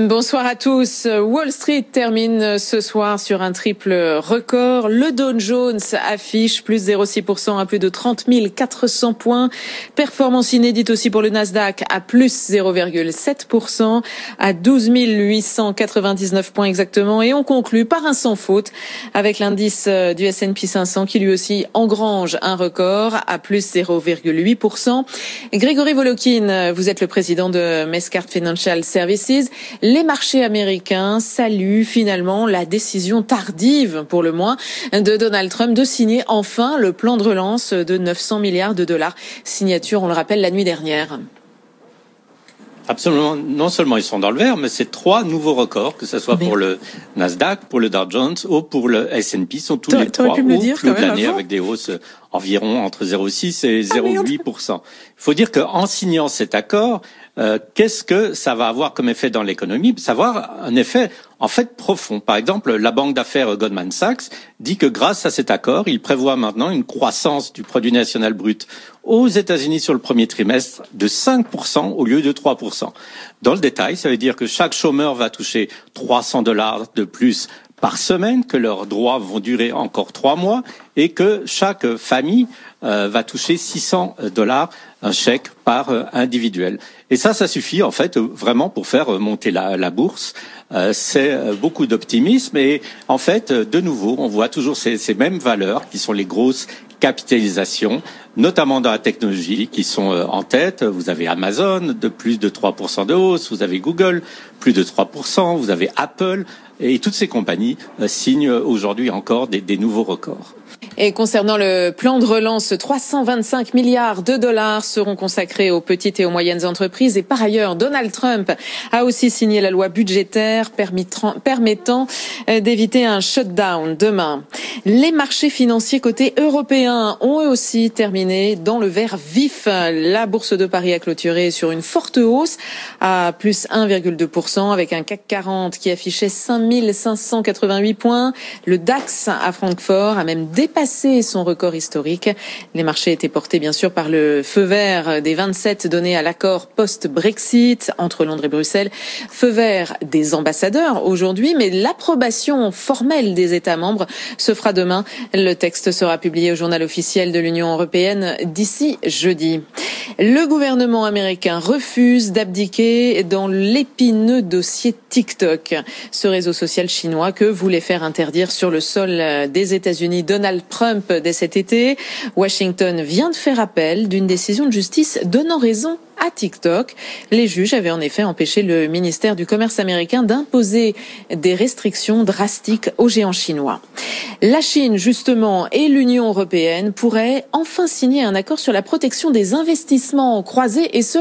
Bonsoir à tous. Wall Street termine ce soir sur un triple record. Le Dow Jones affiche plus 0,6% à plus de 30 400 points. Performance inédite aussi pour le Nasdaq à plus 0,7% à 12 899 points exactement. Et on conclut par un sans faute avec l'indice du S&P 500 qui lui aussi engrange un record à plus 0,8%. Grégory Volokin, vous êtes le président de Mescart Financial Services. Les marchés américains saluent finalement la décision tardive, pour le moins, de Donald Trump de signer enfin le plan de relance de 900 milliards de dollars. Signature, on le rappelle, la nuit dernière. Absolument. Non seulement ils sont dans le vert, mais c'est trois nouveaux records, que ce soit pour le Nasdaq, pour le Dow Jones ou pour le S&P, sont tous les trois pu me dire, de l'année avec des hausses environ entre 0,6 et 0,8 Il faut dire qu'en signant cet accord, euh, qu'est-ce que ça va avoir comme effet dans l'économie? Ça va avoir un effet en fait profond. Par exemple, la banque d'affaires Goldman Sachs dit que grâce à cet accord, il prévoit maintenant une croissance du produit national brut aux États-Unis sur le premier trimestre de 5% au lieu de 3%. Dans le détail, ça veut dire que chaque chômeur va toucher 300 dollars de plus par semaine, que leurs droits vont durer encore trois mois et que chaque famille euh, va toucher 600 dollars un chèque par euh, individuel. Et ça, ça suffit en fait vraiment pour faire monter la, bourse. Euh, c'est beaucoup d'optimisme et en fait, de nouveau, on voit toujours ces, ces mêmes valeurs qui sont les grosses capitalisations, notamment dans la technologie, qui sont en tête. Vous avez Amazon de plus de 3% de hausse, vous avez Google plus de 3%, vous avez Apple et toutes ces compagnies euh, signent aujourd'hui encore des, nouveaux records. Et concernant le plan de relance, 325 milliards de dollars seront consacrés aux petites et aux moyennes entreprises. Et par ailleurs, Donald Trump a aussi signé la loi budgétaire permettant euh, d'éviter un shutdown demain. Les marchés financiers côté européens ont eux aussi terminé dans le vert vif. La bourse de Paris a clôturé sur une forte hausse à plus 1,2% avec un CAC 40 qui affichait 5588 points. Le DAX à Francfort a même dépassé son record historique. Les marchés étaient portés bien sûr par le feu vert des 27 donnés à l'accord post-Brexit entre Londres et Bruxelles. Feu vert des ambassadeurs aujourd'hui, mais l'approbation formelle des États membres se fera demain. Le texte sera publié au journal officiel de l'Union européenne d'ici jeudi. Le gouvernement américain refuse d'abdiquer dans l'épineux dossier TikTok, ce réseau social chinois que voulait faire interdire sur le sol des États-Unis Donald Trump dès cet été. Washington vient de faire appel d'une décision de justice donnant raison à TikTok. Les juges avaient en effet empêché le ministère du Commerce américain d'imposer des restrictions drastiques aux géants chinois. La Chine, justement, et l'Union européenne pourraient enfin signer un accord sur la protection des investissements croisés, et ce,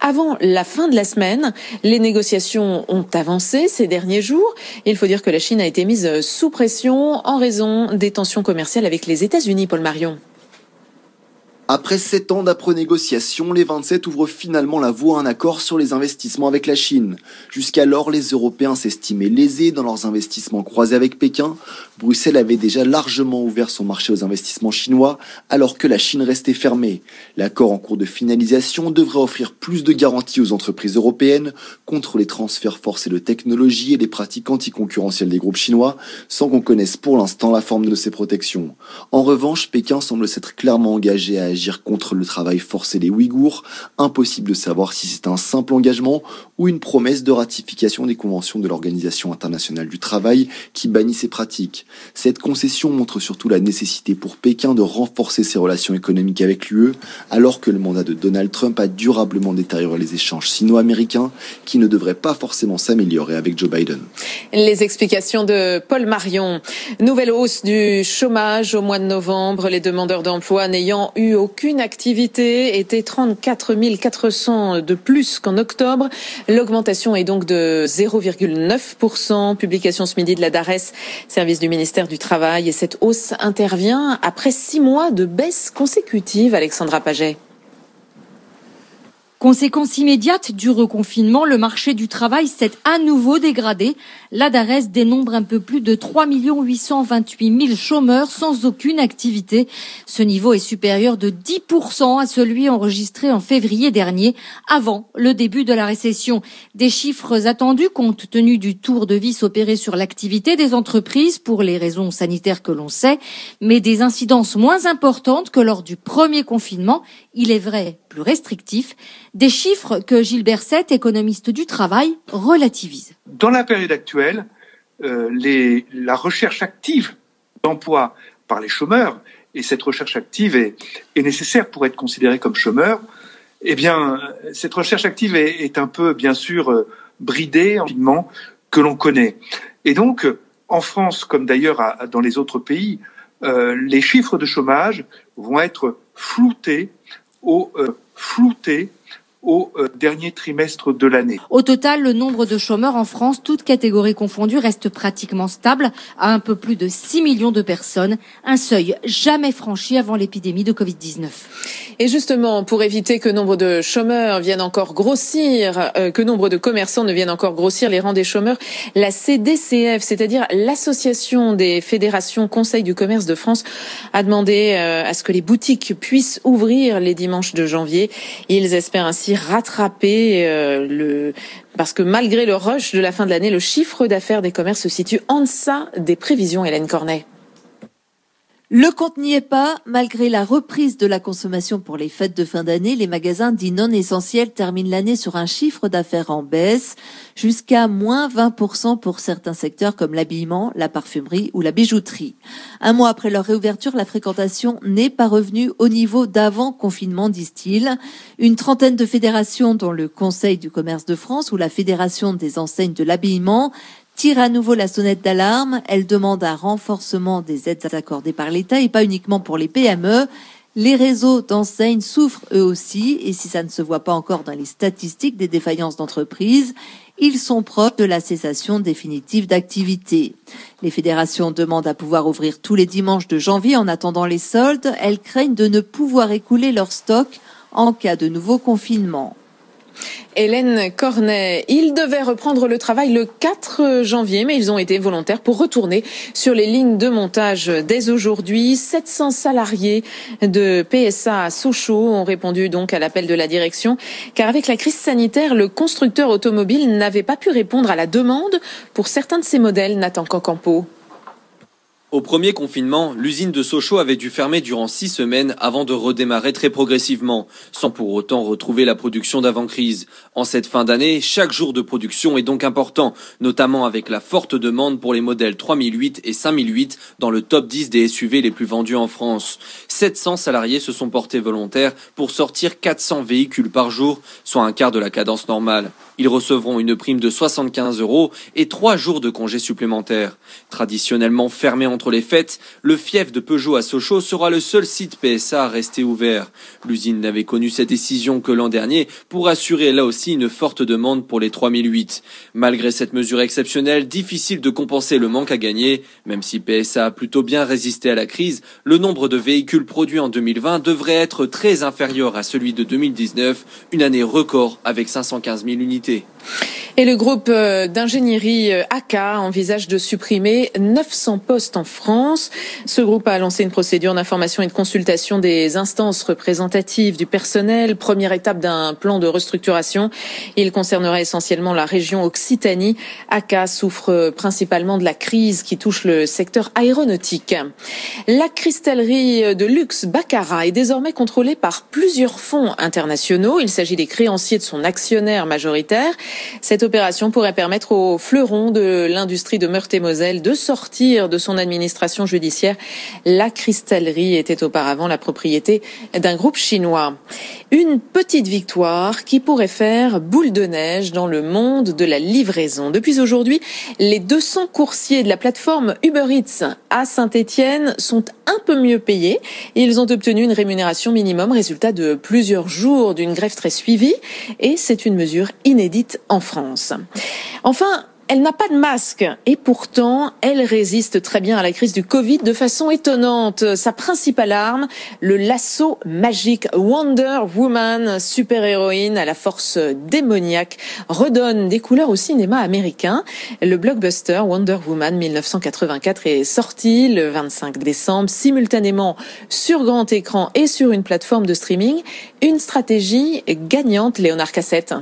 avant la fin de la semaine. Les négociations ont avancé ces derniers jours. Il faut dire que la Chine a été mise sous pression en raison des tensions commerciales avec les États-Unis, Paul Marion. Après sept ans d'après-négociation, les 27 ouvrent finalement la voie à un accord sur les investissements avec la Chine. Jusqu'alors, les Européens s'estimaient lésés dans leurs investissements croisés avec Pékin. Bruxelles avait déjà largement ouvert son marché aux investissements chinois, alors que la Chine restait fermée. L'accord en cours de finalisation devrait offrir plus de garanties aux entreprises européennes contre les transferts forcés de technologie et les pratiques anticoncurrentielles des groupes chinois, sans qu'on connaisse pour l'instant la forme de ces protections. En revanche, Pékin semble s'être clairement engagé à agir contre le travail forcé des Ouïghours. Impossible de savoir si c'est un simple engagement ou une promesse de ratification des conventions de l'Organisation internationale du travail qui bannit ces pratiques. Cette concession montre surtout la nécessité pour Pékin de renforcer ses relations économiques avec l'UE, alors que le mandat de Donald Trump a durablement détérioré les échanges sino-américains qui ne devraient pas forcément s'améliorer avec Joe Biden. Les explications de Paul Marion. Nouvelle hausse du chômage au mois de novembre. Les demandeurs d'emploi n'ayant eu aucune activité étaient 34 400 de plus qu'en octobre. L'augmentation est donc de 0,9%. Publication ce midi de la DARES, service du ministère du Travail. Et cette hausse intervient après six mois de baisse consécutive, Alexandra Paget. Conséquence immédiate du reconfinement, le marché du travail s'est à nouveau dégradé. La DARES dénombre un peu plus de 3 828 000 chômeurs sans aucune activité. Ce niveau est supérieur de 10% à celui enregistré en février dernier, avant le début de la récession. Des chiffres attendus compte tenu du tour de vis opéré sur l'activité des entreprises pour les raisons sanitaires que l'on sait, mais des incidences moins importantes que lors du premier confinement, il est vrai plus restrictif. Des chiffres que Gilbert Sett, économiste du travail, relativise. Dans la période actuelle, euh, la recherche active d'emploi par les chômeurs, et cette recherche active est, nécessaire pour être considéré comme chômeur, eh bien, cette recherche active est, est un peu, bien sûr, euh, bridée rapidement que l'on connaît. Et donc, en France, comme d'ailleurs dans les autres pays, euh, les chiffres de chômage vont être floutés au euh, au euh, dernier trimestre de l'année. Au total, le nombre de chômeurs en France, toutes catégories confondues, reste pratiquement stable à un peu plus de 6 millions de personnes, un seuil jamais franchi avant l'épidémie de Covid-19. Et justement, pour éviter que nombre de chômeurs viennent encore grossir, euh, que nombre de commerçants ne viennent encore grossir les rangs des chômeurs, la CDCF, c'est-à-dire l'Association des fédérations Conseil du commerce de France, a demandé euh, à ce que les boutiques puissent ouvrir les dimanches de janvier. Ils espèrent ainsi rattraper euh, le parce que malgré le rush de la fin de l'année, le chiffre d'affaires des commerces se situe en deçà des prévisions. Hélène Cornet. Le compte n'y est pas. Malgré la reprise de la consommation pour les fêtes de fin d'année, les magasins dits non essentiels terminent l'année sur un chiffre d'affaires en baisse, jusqu'à moins 20% pour certains secteurs comme l'habillement, la parfumerie ou la bijouterie. Un mois après leur réouverture, la fréquentation n'est pas revenue au niveau d'avant confinement, disent-ils. Une trentaine de fédérations, dont le Conseil du commerce de France ou la Fédération des enseignes de l'habillement, tire à nouveau la sonnette d'alarme. Elle demande un renforcement des aides accordées par l'État et pas uniquement pour les PME. Les réseaux d'enseignes souffrent eux aussi, et si ça ne se voit pas encore dans les statistiques des défaillances d'entreprises, ils sont proches de la cessation définitive d'activité. Les fédérations demandent à pouvoir ouvrir tous les dimanches de janvier en attendant les soldes. Elles craignent de ne pouvoir écouler leur stock en cas de nouveau confinement. Hélène Cornet. Ils devaient reprendre le travail le 4 janvier, mais ils ont été volontaires pour retourner sur les lignes de montage dès aujourd'hui. 700 salariés de PSA à Sochaux ont répondu donc à l'appel de la direction, car avec la crise sanitaire, le constructeur automobile n'avait pas pu répondre à la demande pour certains de ses modèles, Nathan Cancampo. Au premier confinement, l'usine de Sochaux avait dû fermer durant six semaines avant de redémarrer très progressivement, sans pour autant retrouver la production d'avant-crise. En cette fin d'année, chaque jour de production est donc important, notamment avec la forte demande pour les modèles 3008 et 5008 dans le top 10 des SUV les plus vendus en France. 700 salariés se sont portés volontaires pour sortir 400 véhicules par jour, soit un quart de la cadence normale. Ils recevront une prime de 75 euros et trois jours de congés supplémentaires. Traditionnellement fermé entre les fêtes, le fief de Peugeot à Sochaux sera le seul site PSA à rester ouvert. L'usine n'avait connu cette décision que l'an dernier pour assurer là aussi une forte demande pour les 3008. Malgré cette mesure exceptionnelle, difficile de compenser le manque à gagner, même si PSA a plutôt bien résisté à la crise, le nombre de véhicules produits en 2020 devrait être très inférieur à celui de 2019, une année record avec 515 000 unités. Et le groupe euh, d'ingénierie euh, AK envisage de supprimer 900 postes en France. Ce groupe a lancé une procédure d'information et de consultation des instances représentatives du personnel, première étape d'un plan de restructuration. Il concernera essentiellement la région Occitanie. AK souffre principalement de la crise qui touche le secteur aéronautique. La cristallerie de luxe Baccarat est désormais contrôlée par plusieurs fonds internationaux. Il s'agit des créanciers de son actionnaire majoritaire cette opération pourrait permettre au fleuron de l'industrie de Meurthe-et-Moselle de sortir de son administration judiciaire. La cristallerie était auparavant la propriété d'un groupe chinois. Une petite victoire qui pourrait faire boule de neige dans le monde de la livraison. Depuis aujourd'hui, les 200 coursiers de la plateforme Uber Eats à Saint-Étienne sont un peu mieux payés. Ils ont obtenu une rémunération minimum, résultat de plusieurs jours d'une grève très suivie. Et c'est une mesure inédite en France. Enfin, Elle n'a pas de masque et pourtant elle résiste très bien à la crise du Covid de façon étonnante. Sa principale arme, le lasso magique Wonder Woman, super-héroïne à la force démoniaque, redonne des couleurs au cinéma américain. Le blockbuster Wonder Woman 1984 est sorti le 25 décembre simultanément sur grand écran et sur une plateforme de streaming. Une stratégie gagnante, Léonard Cassette.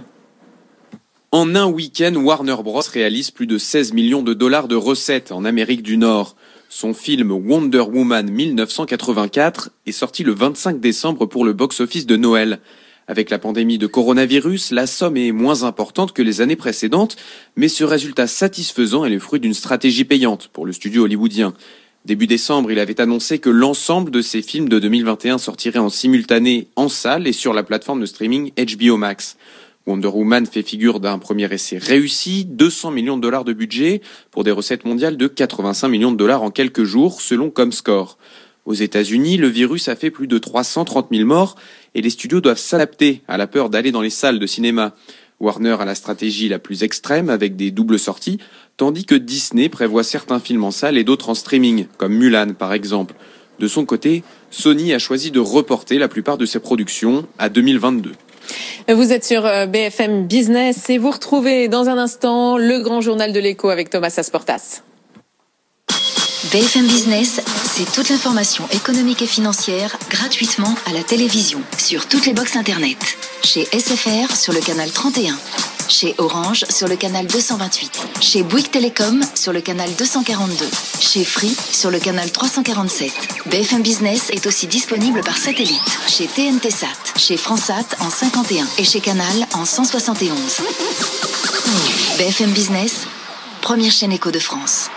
En un week-end, Warner Bros. réalise plus de 16 millions de dollars de recettes en Amérique du Nord. Son film Wonder Woman 1984 est sorti le 25 décembre pour le box-office de Noël. Avec la pandémie de coronavirus, la somme est moins importante que les années précédentes, mais ce résultat satisfaisant est le fruit d'une stratégie payante pour le studio hollywoodien. Début décembre, il avait annoncé que l'ensemble de ses films de 2021 sortiraient en simultané en salle et sur la plateforme de streaming HBO Max. Wonder Woman fait figure d'un premier essai réussi, 200 millions de dollars de budget pour des recettes mondiales de 85 millions de dollars en quelques jours, selon Comscore. Aux États-Unis, le virus a fait plus de 330 000 morts et les studios doivent s'adapter à la peur d'aller dans les salles de cinéma. Warner a la stratégie la plus extrême avec des doubles sorties, tandis que Disney prévoit certains films en salle et d'autres en streaming, comme Mulan par exemple. De son côté, Sony a choisi de reporter la plupart de ses productions à 2022. Vous êtes sur euh, BFM Business et vous retrouvez dans un instant le grand journal de l'écho avec Thomas Asportas. BFM Business, c'est toute l'information économique et financière gratuitement à la télévision, sur toutes les boxes Internet. Chez SFR sur le canal 31 chez Orange sur le canal 228, chez Bouygues Télécom sur le canal 242, chez Free sur le canal 347. BFM Business est aussi disponible par satellite chez TNT Sat, chez Fransat en 51 et chez Canal en 171. BFM Business, première chaîne éco de France.